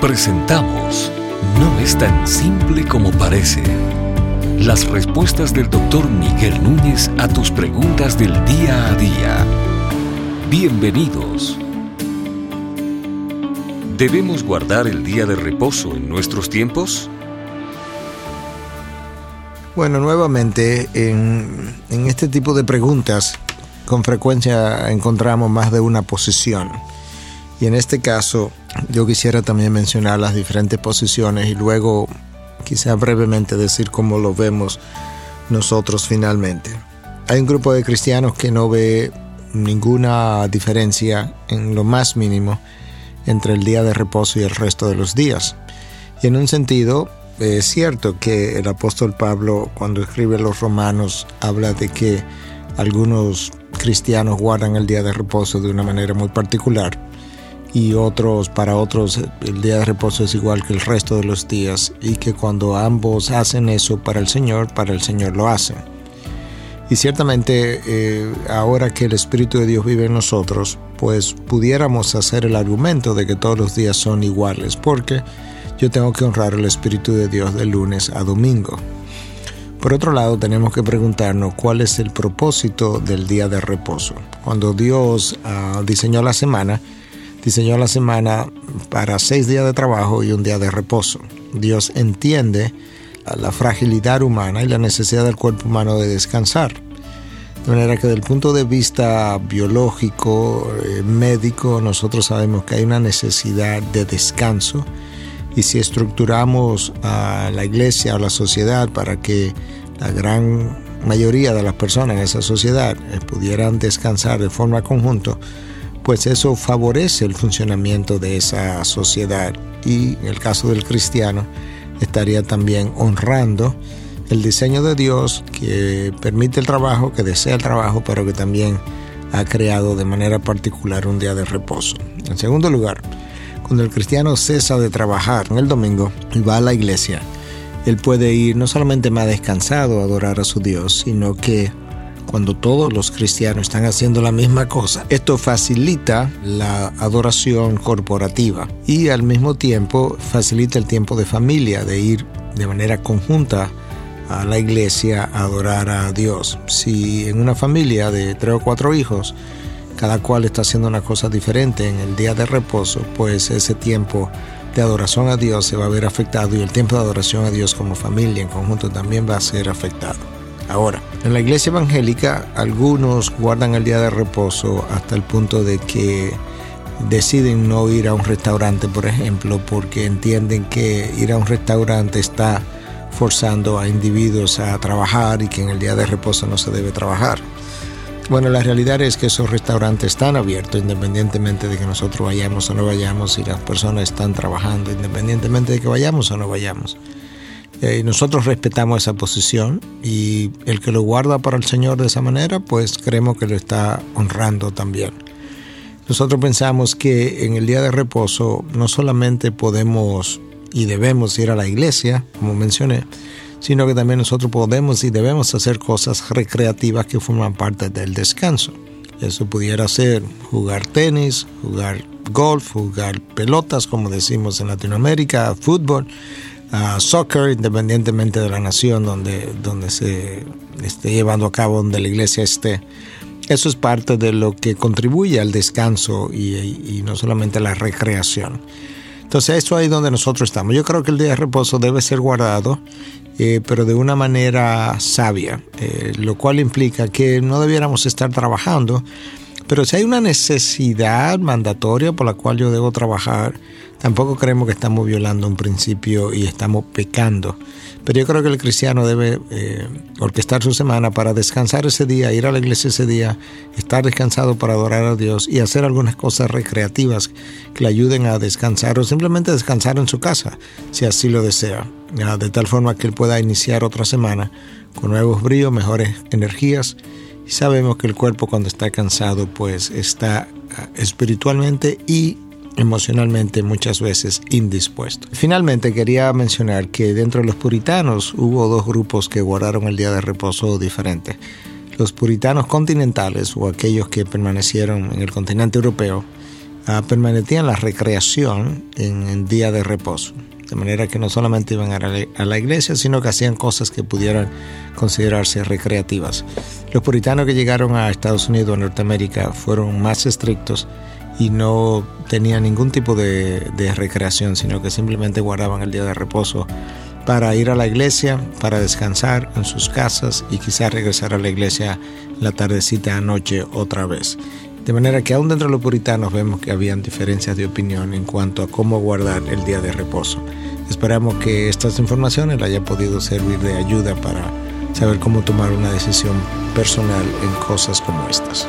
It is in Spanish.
Presentamos No es tan simple como parece. Las respuestas del doctor Miguel Núñez a tus preguntas del día a día. Bienvenidos. ¿Debemos guardar el día de reposo en nuestros tiempos? Bueno, nuevamente, en, en, este tipo de preguntas, con frecuencia encontramos más de una posición. Y en este caso, yo quisiera también mencionar las diferentes posiciones y luego quizá brevemente decir cómo lo vemos nosotros finalmente. Hay un grupo de cristianos que no ve ninguna diferencia en lo más mínimo entre el día de reposo y el resto de los días. Y en un sentido, es cierto que el apóstol Pablo, cuando escribe los romanos, habla de que algunos cristianos guardan el día de reposo de una manera muy particular y otros para otros el día de reposo es igual que el resto de los días y que cuando ambos hacen eso para el Señor, para el Señor lo hacen. Y ciertamente eh, ahora que el Espíritu de Dios vive en nosotros, pues pudiéramos hacer el argumento de que todos los días son iguales, porque yo tengo que honrar el Espíritu de Dios de lunes a domingo. Por otro lado, tenemos que preguntarnos cuál es el propósito del día de reposo. Cuando Dios uh, diseñó la semana, diseñó la semana para seis días de trabajo y un día de reposo. Dios entiende la fragilidad humana y la necesidad del cuerpo humano de descansar. De manera que desde el punto de vista biológico, eh, médico, nosotros sabemos que hay una necesidad de descanso y si estructuramos a la iglesia o la sociedad para que la gran mayoría de las personas en esa sociedad eh, pudieran descansar de forma conjunta, pues eso favorece el funcionamiento de esa sociedad y en el caso del cristiano estaría también honrando el diseño de Dios que permite el trabajo, que desea el trabajo, pero que también ha creado de manera particular un día de reposo. En segundo lugar, cuando el cristiano cesa de trabajar en el domingo y va a la iglesia, él puede ir no solamente más descansado a adorar a su Dios, sino que cuando todos los cristianos están haciendo la misma cosa. Esto facilita la adoración corporativa y al mismo tiempo facilita el tiempo de familia, de ir de manera conjunta a la iglesia a adorar a Dios. Si en una familia de tres o cuatro hijos, cada cual está haciendo una cosa diferente en el día de reposo, pues ese tiempo de adoración a Dios se va a ver afectado y el tiempo de adoración a Dios como familia en conjunto también va a ser afectado. Ahora, en la iglesia evangélica algunos guardan el día de reposo hasta el punto de que deciden no ir a un restaurante, por ejemplo, porque entienden que ir a un restaurante está forzando a individuos a trabajar y que en el día de reposo no se debe trabajar. Bueno, la realidad es que esos restaurantes están abiertos independientemente de que nosotros vayamos o no vayamos y las personas están trabajando independientemente de que vayamos o no vayamos. Eh, nosotros respetamos esa posición y el que lo guarda para el Señor de esa manera, pues creemos que lo está honrando también. Nosotros pensamos que en el día de reposo no solamente podemos y debemos ir a la iglesia, como mencioné, sino que también nosotros podemos y debemos hacer cosas recreativas que forman parte del descanso. Eso pudiera ser jugar tenis, jugar golf, jugar pelotas, como decimos en Latinoamérica, fútbol, soccer, independientemente de la nación donde, donde se esté llevando a cabo, donde la iglesia esté. Eso es parte de lo que contribuye al descanso y, y no solamente a la recreación. Entonces, eso ahí donde nosotros estamos. Yo creo que el día de reposo debe ser guardado, eh, pero de una manera sabia, eh, lo cual implica que no debiéramos estar trabajando, pero si hay una necesidad mandatoria por la cual yo debo trabajar, tampoco creemos que estamos violando un principio y estamos pecando. Pero yo creo que el cristiano debe eh, orquestar su semana para descansar ese día, ir a la iglesia ese día, estar descansado para adorar a Dios y hacer algunas cosas recreativas que le ayuden a descansar o simplemente descansar en su casa, si así lo desea, de tal forma que él pueda iniciar otra semana con nuevos bríos, mejores energías y sabemos que el cuerpo cuando está cansado pues está ah, espiritualmente y emocionalmente muchas veces indispuesto. Finalmente quería mencionar que dentro de los puritanos hubo dos grupos que guardaron el día de reposo diferente. Los puritanos continentales o aquellos que permanecieron en el continente europeo ah, permanecían la recreación en, en día de reposo. De manera que no solamente iban a la, iglesia, sino que hacían cosas que pudieran considerarse recreativas. Los puritanos que llegaron a Estados Unidos, a Norteamérica, fueron más estrictos y no tenían ningún tipo de, de recreación, sino que simplemente guardaban el día de reposo para ir a la iglesia, para descansar en sus casas y quizás regresar a la iglesia la tardecita anoche otra vez. De manera que aún dentro de los puritanos vemos que habían diferencias de opinión en cuanto a cómo guardar el día de reposo. Esperamos que estas informaciones le haya podido servir de ayuda para saber cómo tomar una decisión personal en cosas como estas.